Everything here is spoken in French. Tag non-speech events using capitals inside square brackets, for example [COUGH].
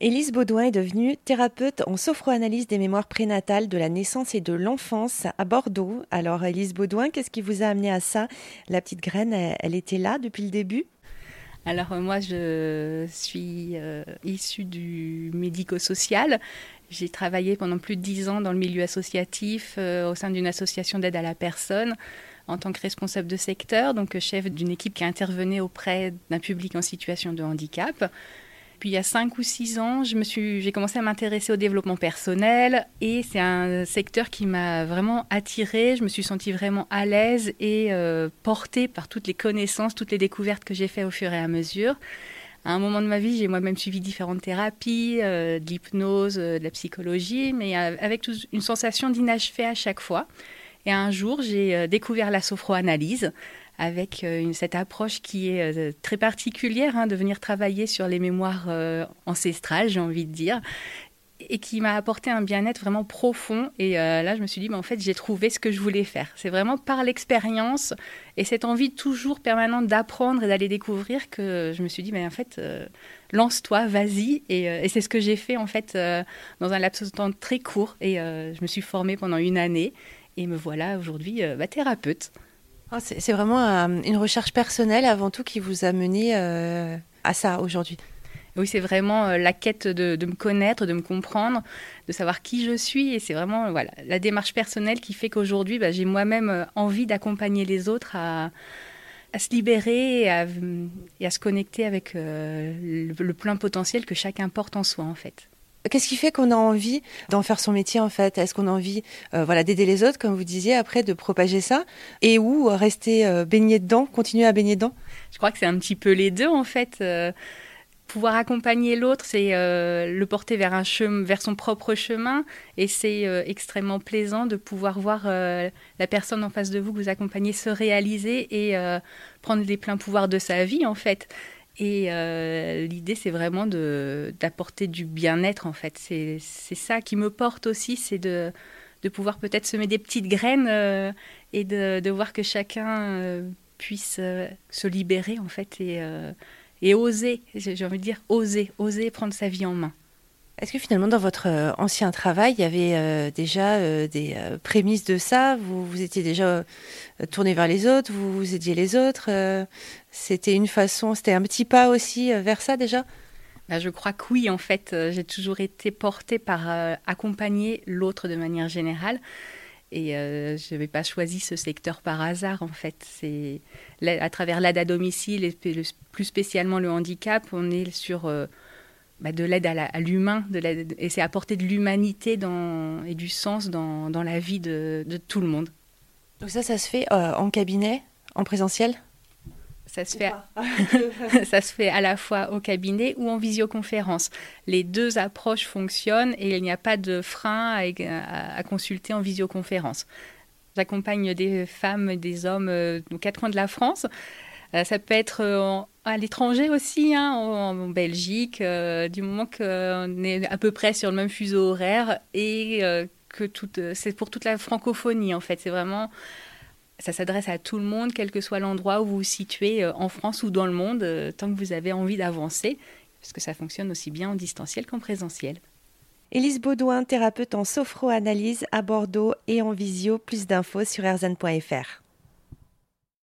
Élise Baudouin est devenue thérapeute en sophroanalyse des mémoires prénatales de la naissance et de l'enfance à Bordeaux. Alors, Élise Baudouin, qu'est-ce qui vous a amené à ça? La petite graine, elle, était là depuis le début? Alors euh, moi, je suis euh, issue du médico-social. J'ai travaillé pendant plus de dix ans dans le milieu associatif euh, au sein d'une association d'aide à la personne en tant que responsable de secteur, donc chef d'une équipe qui intervenait auprès d'un public en situation de handicap. Puis il y a cinq ou six ans, je me suis, j'ai commencé à m'intéresser au développement personnel et c'est un secteur qui m'a vraiment attirée. Je me suis sentie vraiment à l'aise et euh, portée par toutes les connaissances, toutes les découvertes que j'ai faites au fur et à mesure. À un moment de ma vie, j'ai moi-même suivi différentes thérapies, euh, de l'hypnose, euh, de la psychologie, mais avec une sensation d'inachevé à chaque fois. Et un jour, j'ai découvert la sophroanalyse avec euh, cette approche qui est euh, très particulière, hein, de venir travailler sur les mémoires euh, ancestrales, j'ai envie de dire, et qui m'a apporté un bien-être vraiment profond. Et là, je me suis dit, mais en fait, j'ai trouvé ce que je voulais faire. C'est vraiment par l'expérience et cette envie toujours permanente d'apprendre et d'aller découvrir que je me suis dit, en fait, lance-toi, vas-y. Et, c'est ce que j'ai fait, en fait, dans un laps de temps très court. Et je me suis formée pendant une année. Et me voilà aujourd'hui bah, thérapeute. Oh, c'est vraiment euh, une recherche personnelle avant tout qui vous a mené euh, à ça aujourd'hui. Oui, c'est vraiment euh, la quête de, me connaître, de me comprendre, de savoir qui je suis. Et c'est vraiment voilà, la démarche personnelle qui fait qu'aujourd'hui, bah, j'ai moi-même envie d'accompagner les autres à, se libérer et à, se connecter avec le plein potentiel que chacun porte en soi, en fait. Qu'est-ce qui fait qu'on a envie d'en faire son métier en fait? Est-ce qu'on a envie euh, voilà, d'aider les autres, comme vous disiez, après de propager ça? Et ou rester euh, baigné dedans, continuer à baigner dedans? Je crois que c'est un petit peu les deux en fait. Euh, pouvoir accompagner l'autre, c'est le porter vers, un vers son propre chemin. Et c'est extrêmement plaisant de pouvoir voir la personne en face de vous que vous accompagnez se réaliser et prendre les pleins pouvoirs de sa vie en fait. Et euh, l'idée, c'est vraiment d'apporter du bien-être, en fait. C'est ça qui me porte aussi, c'est de, de, pouvoir peut-être semer des petites graines euh, et de, de, voir que chacun euh, puisse se libérer, en fait, et, et oser, j'ai envie de dire, oser, oser prendre sa vie en main. Est-ce que finalement, dans votre ancien travail, il y avait déjà des prémices de ça? Vous, vous étiez déjà tourné vers les autres, vous, vous aidiez les autres c'était une façon, c'était un petit pas aussi euh, vers ça déjà? Bah, je crois que oui, en fait, euh, j'ai toujours été portée par euh, accompagner l'autre de manière générale. Et je n'avais pas choisi ce secteur par hasard, en fait. C'est à travers l'aide à domicile et plus spécialement le handicap, on est sur bah, de l'aide à l'humain, et c'est apporter de l'humanité et du sens dans, dans la vie de, de, tout le monde. Donc ça, ça se fait en cabinet, en présentiel? Ça se, fait, [LAUGHS] ça se fait à la fois au cabinet ou en visioconférence. Les deux approches fonctionnent et il n'y a pas de frein à, consulter en visioconférence. J'accompagne des femmes des hommes euh, aux quatre coins de la France. Euh, ça peut être euh, à l'étranger aussi, hein, en, Belgique, du moment qu'on est à peu près sur le même fuseau horaire et que c'est pour toute la francophonie en fait. C'est vraiment ça s'adresse à tout le monde, quel que soit l'endroit où vous vous situez euh, en France ou dans le monde, euh, tant que vous avez envie d'avancer, parce que ça fonctionne aussi bien en distanciel qu'en présentiel. Élise Baudouin, thérapeute en sophroanalyse à Bordeaux et en visio. Plus d'infos sur erzan.fr.